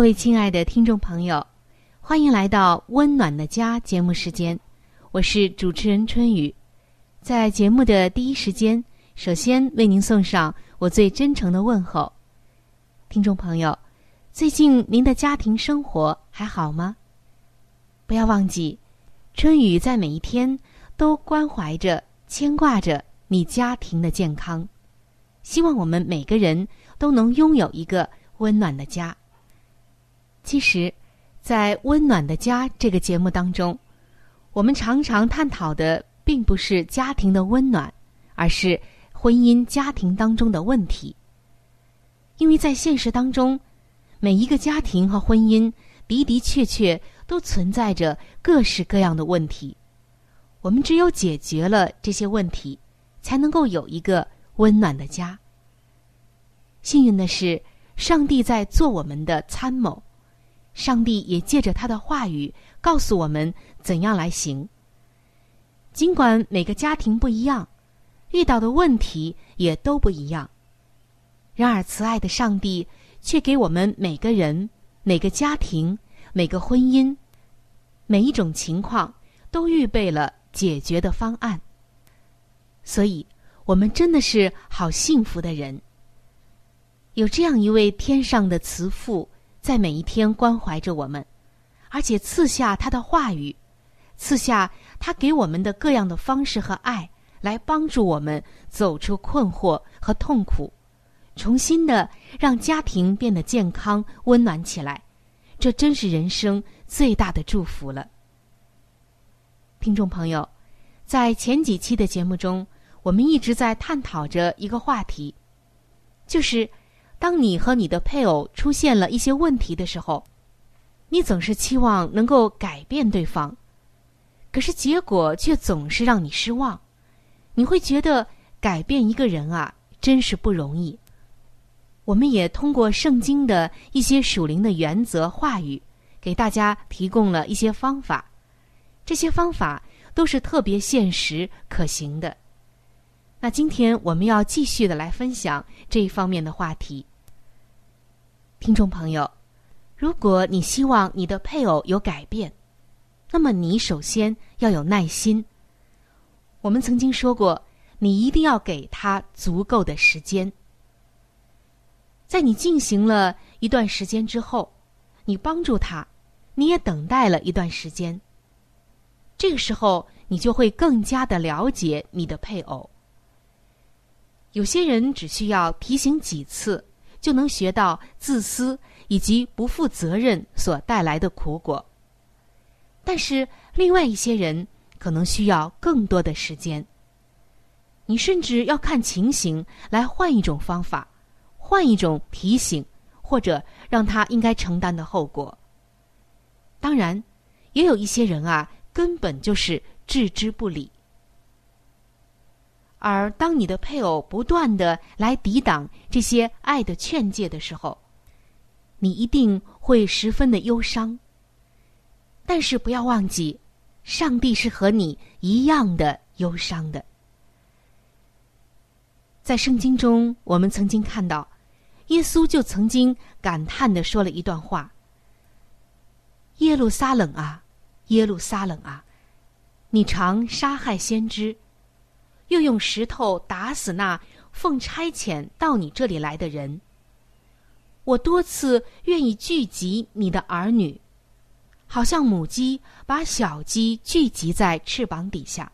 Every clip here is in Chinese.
各位亲爱的听众朋友，欢迎来到《温暖的家》节目时间，我是主持人春雨。在节目的第一时间，首先为您送上我最真诚的问候。听众朋友，最近您的家庭生活还好吗？不要忘记，春雨在每一天都关怀着、牵挂着你家庭的健康。希望我们每个人都能拥有一个温暖的家。其实，在《温暖的家》这个节目当中，我们常常探讨的并不是家庭的温暖，而是婚姻家庭当中的问题。因为在现实当中，每一个家庭和婚姻的的确确都存在着各式各样的问题。我们只有解决了这些问题，才能够有一个温暖的家。幸运的是，上帝在做我们的参谋。上帝也借着他的话语告诉我们怎样来行。尽管每个家庭不一样，遇到的问题也都不一样，然而慈爱的上帝却给我们每个人、每个家庭、每个婚姻、每一种情况都预备了解决的方案。所以，我们真的是好幸福的人，有这样一位天上的慈父。在每一天关怀着我们，而且赐下他的话语，赐下他给我们的各样的方式和爱，来帮助我们走出困惑和痛苦，重新的让家庭变得健康温暖起来。这真是人生最大的祝福了。听众朋友，在前几期的节目中，我们一直在探讨着一个话题，就是。当你和你的配偶出现了一些问题的时候，你总是期望能够改变对方，可是结果却总是让你失望。你会觉得改变一个人啊，真是不容易。我们也通过圣经的一些属灵的原则话语，给大家提供了一些方法，这些方法都是特别现实可行的。那今天我们要继续的来分享这一方面的话题。听众朋友，如果你希望你的配偶有改变，那么你首先要有耐心。我们曾经说过，你一定要给他足够的时间。在你进行了一段时间之后，你帮助他，你也等待了一段时间。这个时候，你就会更加的了解你的配偶。有些人只需要提醒几次。就能学到自私以及不负责任所带来的苦果。但是，另外一些人可能需要更多的时间。你甚至要看情形来换一种方法，换一种提醒，或者让他应该承担的后果。当然，也有一些人啊，根本就是置之不理。而当你的配偶不断的来抵挡这些爱的劝诫的时候，你一定会十分的忧伤。但是不要忘记，上帝是和你一样的忧伤的。在圣经中，我们曾经看到，耶稣就曾经感叹的说了一段话：“耶路撒冷啊，耶路撒冷啊，你常杀害先知，又用石头打死那奉差遣到你这里来的人。我多次愿意聚集你的儿女，好像母鸡把小鸡聚集在翅膀底下，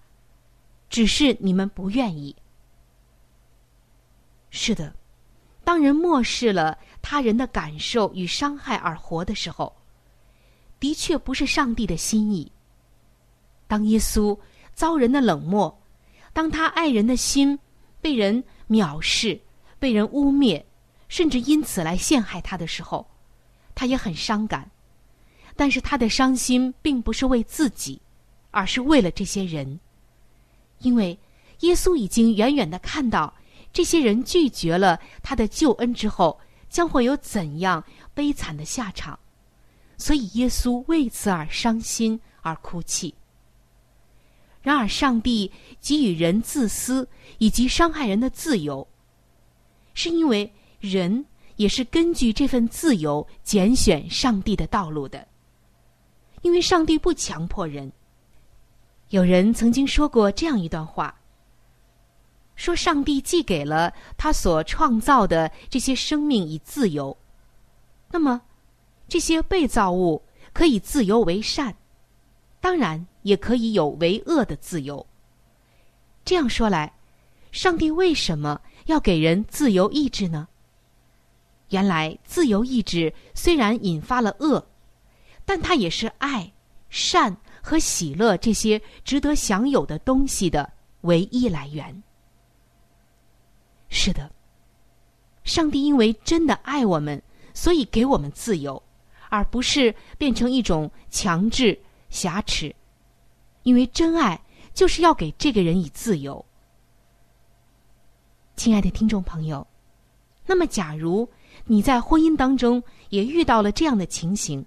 只是你们不愿意。”是的，当人漠视了他人的感受与伤害而活的时候，的确不是上帝的心意。当耶稣遭人的冷漠，当他爱人的心被人藐视、被人污蔑，甚至因此来陷害他的时候，他也很伤感。但是他的伤心并不是为自己，而是为了这些人，因为耶稣已经远远的看到。这些人拒绝了他的救恩之后，将会有怎样悲惨的下场？所以耶稣为此而伤心而哭泣。然而，上帝给予人自私以及伤害人的自由，是因为人也是根据这份自由拣选上帝的道路的。因为上帝不强迫人。有人曾经说过这样一段话。说上帝既给了他所创造的这些生命以自由，那么这些被造物可以自由为善，当然也可以有为恶的自由。这样说来，上帝为什么要给人自由意志呢？原来自由意志虽然引发了恶，但它也是爱、善和喜乐这些值得享有的东西的唯一来源。是的，上帝因为真的爱我们，所以给我们自由，而不是变成一种强制挟持。因为真爱就是要给这个人以自由。亲爱的听众朋友，那么假如你在婚姻当中也遇到了这样的情形，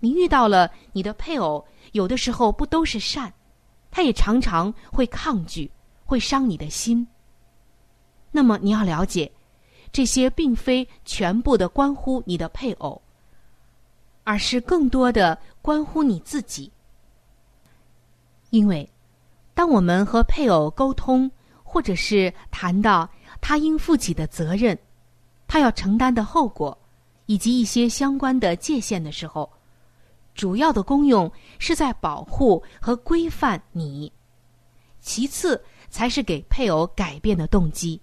你遇到了你的配偶，有的时候不都是善，他也常常会抗拒，会伤你的心。那么你要了解，这些并非全部的关乎你的配偶，而是更多的关乎你自己。因为，当我们和配偶沟通，或者是谈到他应负起的责任，他要承担的后果，以及一些相关的界限的时候，主要的功用是在保护和规范你，其次才是给配偶改变的动机。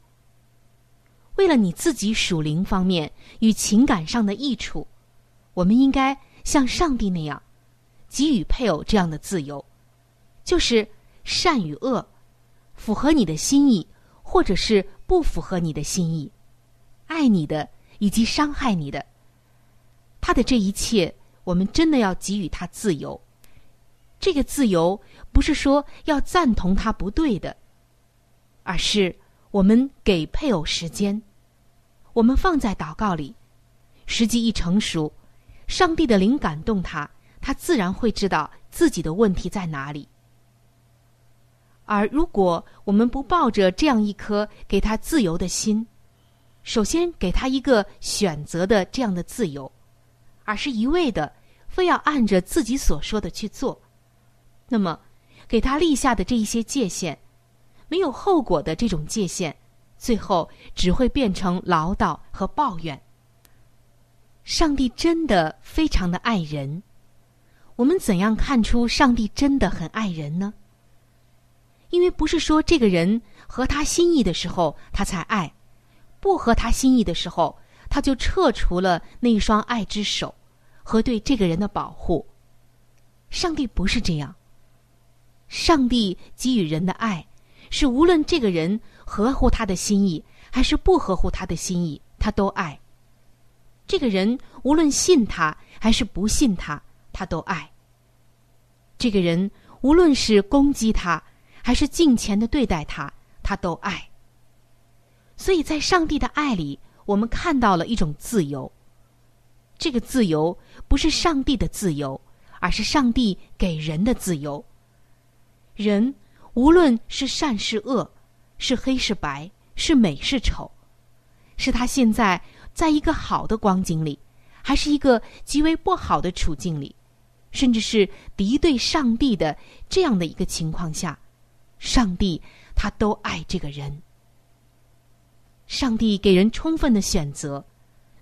为了你自己属灵方面与情感上的益处，我们应该像上帝那样，给予配偶这样的自由，就是善与恶，符合你的心意，或者是不符合你的心意，爱你的以及伤害你的，他的这一切，我们真的要给予他自由。这个自由不是说要赞同他不对的，而是我们给配偶时间。我们放在祷告里，时机一成熟，上帝的灵感动他，他自然会知道自己的问题在哪里。而如果我们不抱着这样一颗给他自由的心，首先给他一个选择的这样的自由，而是一味的非要按着自己所说的去做，那么给他立下的这一些界限，没有后果的这种界限。最后只会变成唠叨和抱怨。上帝真的非常的爱人，我们怎样看出上帝真的很爱人呢？因为不是说这个人合他心意的时候他才爱，不合他心意的时候他就撤除了那一双爱之手和对这个人的保护。上帝不是这样，上帝给予人的爱是无论这个人。合乎他的心意，还是不合乎他的心意，他都爱。这个人无论信他还是不信他，他都爱。这个人无论是攻击他，还是敬虔的对待他，他都爱。所以在上帝的爱里，我们看到了一种自由。这个自由不是上帝的自由，而是上帝给人的自由。人无论是善是恶，是黑是白，是美是丑，是他现在在一个好的光景里，还是一个极为不好的处境里，甚至是敌对上帝的这样的一个情况下，上帝他都爱这个人。上帝给人充分的选择，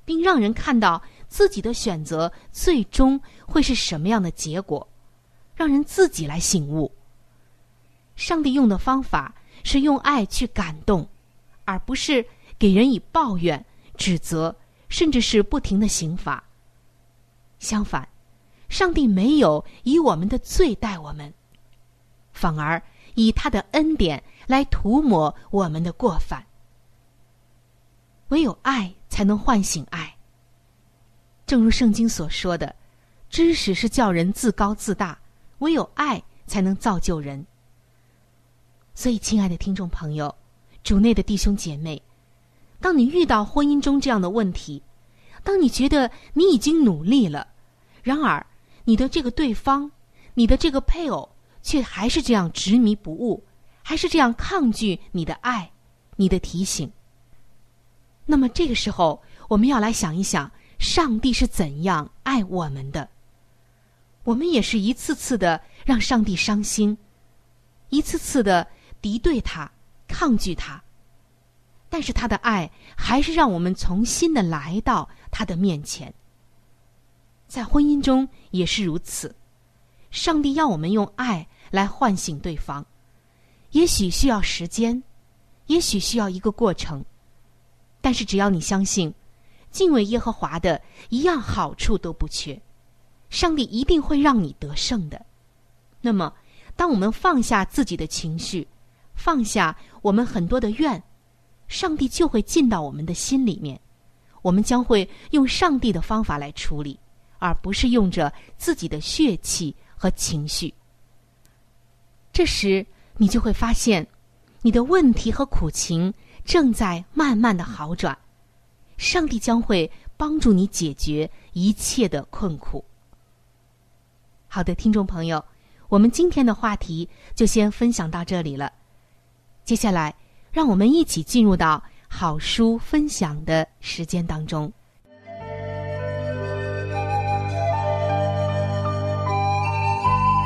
并让人看到自己的选择最终会是什么样的结果，让人自己来醒悟。上帝用的方法是用爱去感动，而不是给人以抱怨、指责，甚至是不停的刑罚。相反，上帝没有以我们的罪待我们，反而以他的恩典来涂抹我们的过犯。唯有爱才能唤醒爱。正如圣经所说的，知识是叫人自高自大，唯有爱才能造就人。所以，亲爱的听众朋友，主内的弟兄姐妹，当你遇到婚姻中这样的问题，当你觉得你已经努力了，然而你的这个对方，你的这个配偶，却还是这样执迷不悟，还是这样抗拒你的爱，你的提醒，那么这个时候，我们要来想一想，上帝是怎样爱我们的。我们也是一次次的让上帝伤心，一次次的。敌对他，抗拒他，但是他的爱还是让我们重新的来到他的面前。在婚姻中也是如此，上帝要我们用爱来唤醒对方，也许需要时间，也许需要一个过程，但是只要你相信，敬畏耶和华的一样好处都不缺，上帝一定会让你得胜的。那么，当我们放下自己的情绪，放下我们很多的怨，上帝就会进到我们的心里面。我们将会用上帝的方法来处理，而不是用着自己的血气和情绪。这时，你就会发现，你的问题和苦情正在慢慢的好转。上帝将会帮助你解决一切的困苦。好的，听众朋友，我们今天的话题就先分享到这里了。接下来，让我们一起进入到好书分享的时间当中。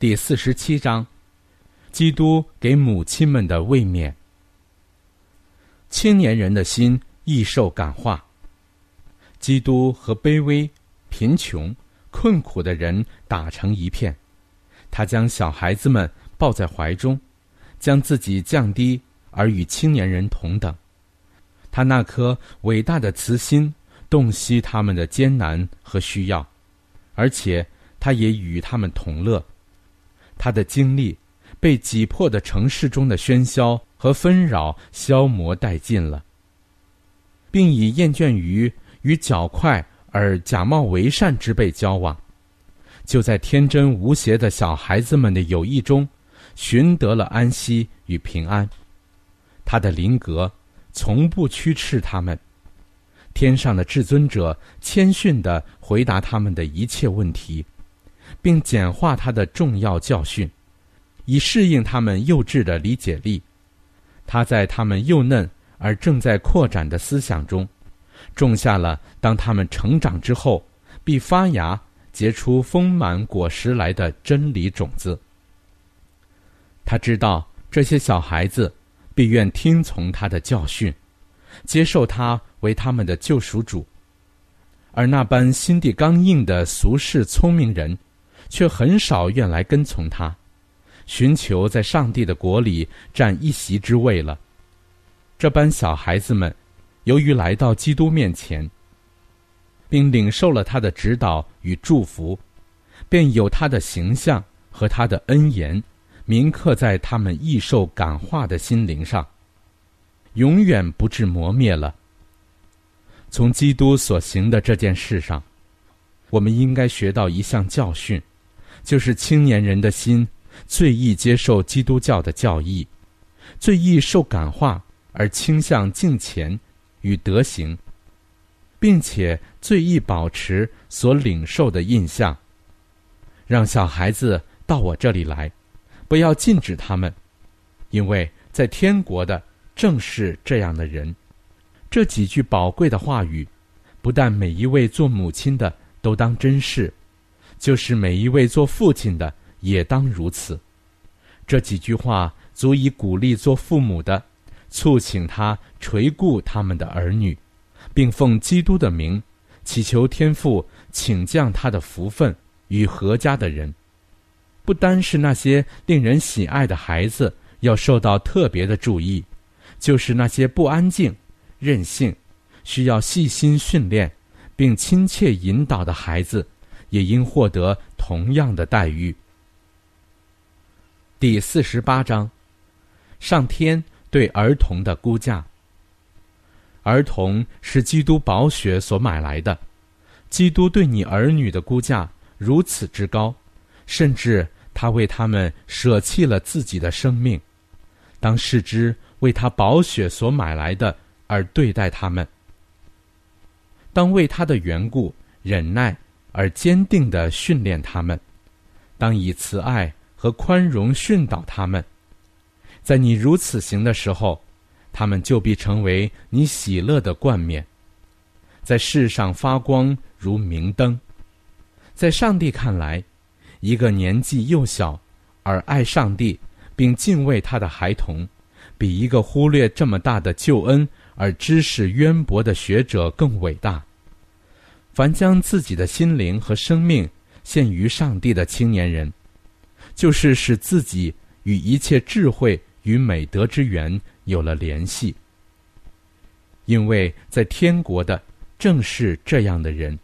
第四十七章：基督给母亲们的卫冕。青年人的心易受感化，基督和卑微、贫穷、困苦的人打成一片。他将小孩子们抱在怀中，将自己降低而与青年人同等。他那颗伟大的慈心洞悉他们的艰难和需要，而且他也与他们同乐。他的精力被挤迫的城市中的喧嚣和纷扰消磨殆尽了，并已厌倦于与较快而假冒为善之辈交往。就在天真无邪的小孩子们的友谊中，寻得了安息与平安。他的灵格从不驱斥他们。天上的至尊者谦逊地回答他们的一切问题，并简化他的重要教训，以适应他们幼稚的理解力。他在他们幼嫩而正在扩展的思想中，种下了当他们成长之后必发芽。结出丰满果实来的真理种子。他知道这些小孩子必愿听从他的教训，接受他为他们的救赎主；而那般心地刚硬的俗世聪明人，却很少愿来跟从他，寻求在上帝的国里占一席之位了。这般小孩子们，由于来到基督面前。并领受了他的指导与祝福，便有他的形象和他的恩言铭刻在他们易受感化的心灵上，永远不致磨灭了。从基督所行的这件事上，我们应该学到一项教训，就是青年人的心最易接受基督教的教义，最易受感化而倾向敬虔与德行。并且最易保持所领受的印象。让小孩子到我这里来，不要禁止他们，因为在天国的正是这样的人。这几句宝贵的话语，不但每一位做母亲的都当珍视，就是每一位做父亲的也当如此。这几句话足以鼓励做父母的，促请他垂顾他们的儿女。并奉基督的名，祈求天父请降他的福分与阖家的人，不单是那些令人喜爱的孩子要受到特别的注意，就是那些不安静、任性、需要细心训练并亲切引导的孩子，也应获得同样的待遇。第四十八章，上天对儿童的估价。儿童是基督宝血所买来的，基督对你儿女的估价如此之高，甚至他为他们舍弃了自己的生命，当视之为他宝血所买来的而对待他们，当为他的缘故忍耐而坚定的训练他们，当以慈爱和宽容训导他们，在你如此行的时候。他们就必成为你喜乐的冠冕，在世上发光如明灯。在上帝看来，一个年纪幼小而爱上帝并敬畏他的孩童，比一个忽略这么大的救恩而知识渊博的学者更伟大。凡将自己的心灵和生命献于上帝的青年人，就是使自己与一切智慧与美德之源。有了联系，因为在天国的正是这样的人，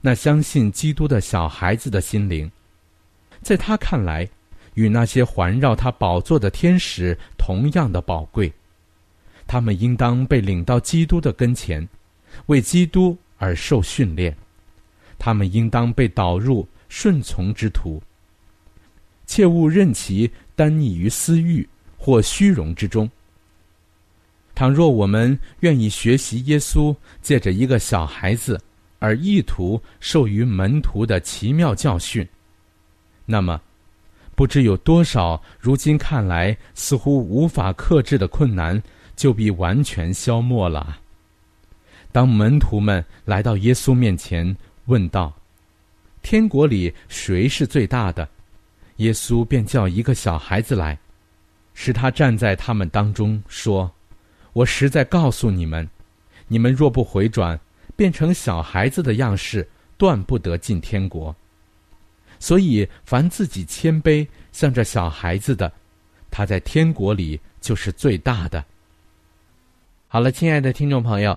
那相信基督的小孩子的心灵，在他看来，与那些环绕他宝座的天使同样的宝贵。他们应当被领到基督的跟前，为基督而受训练；他们应当被导入顺从之途，切勿任其单溺于私欲或虚荣之中。倘若我们愿意学习耶稣借着一个小孩子而意图授予门徒的奇妙教训，那么，不知有多少如今看来似乎无法克制的困难就必完全消没了。当门徒们来到耶稣面前问道：“天国里谁是最大的？”耶稣便叫一个小孩子来，使他站在他们当中，说。我实在告诉你们，你们若不回转，变成小孩子的样式，断不得进天国。所以凡自己谦卑，像这小孩子的，他在天国里就是最大的。好了，亲爱的听众朋友，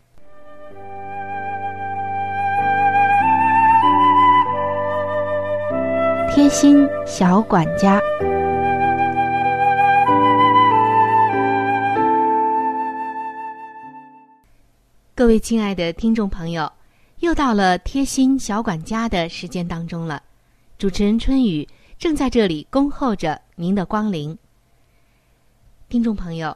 贴心小管家。各位亲爱的听众朋友，又到了贴心小管家的时间当中了。主持人春雨正在这里恭候着您的光临。听众朋友，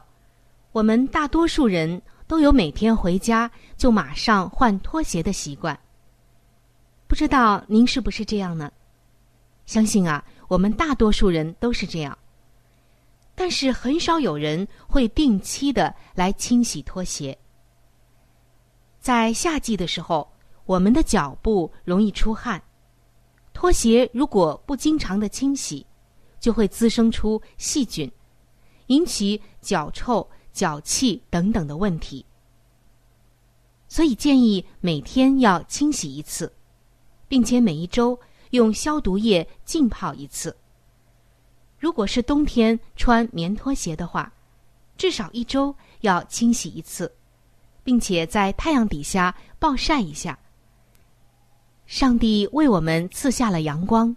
我们大多数人都有每天回家就马上换拖鞋的习惯，不知道您是不是这样呢？相信啊，我们大多数人都是这样，但是很少有人会定期的来清洗拖鞋。在夏季的时候，我们的脚部容易出汗，拖鞋如果不经常的清洗，就会滋生出细菌，引起脚臭、脚气等等的问题。所以建议每天要清洗一次，并且每一周用消毒液浸泡一次。如果是冬天穿棉拖鞋的话，至少一周要清洗一次。并且在太阳底下暴晒一下。上帝为我们赐下了阳光，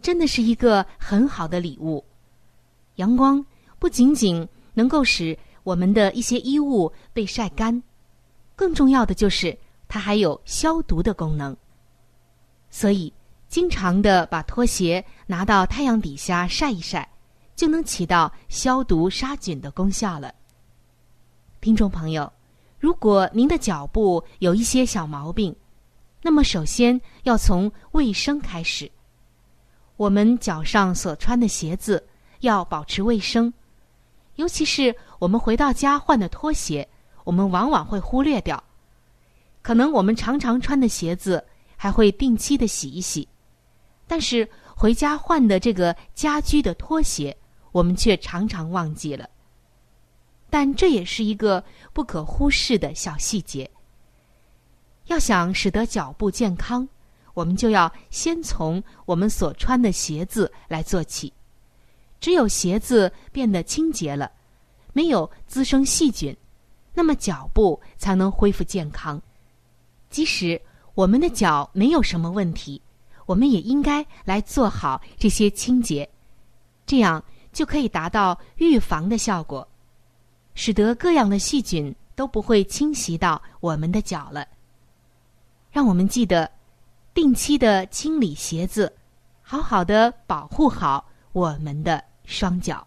真的是一个很好的礼物。阳光不仅仅能够使我们的一些衣物被晒干，更重要的就是它还有消毒的功能。所以，经常的把拖鞋拿到太阳底下晒一晒，就能起到消毒杀菌的功效了。听众朋友。如果您的脚部有一些小毛病，那么首先要从卫生开始。我们脚上所穿的鞋子要保持卫生，尤其是我们回到家换的拖鞋，我们往往会忽略掉。可能我们常常穿的鞋子还会定期的洗一洗，但是回家换的这个家居的拖鞋，我们却常常忘记了。但这也是一个不可忽视的小细节。要想使得脚部健康，我们就要先从我们所穿的鞋子来做起。只有鞋子变得清洁了，没有滋生细菌，那么脚部才能恢复健康。即使我们的脚没有什么问题，我们也应该来做好这些清洁，这样就可以达到预防的效果。使得各样的细菌都不会侵袭到我们的脚了。让我们记得定期的清理鞋子，好好的保护好我们的双脚。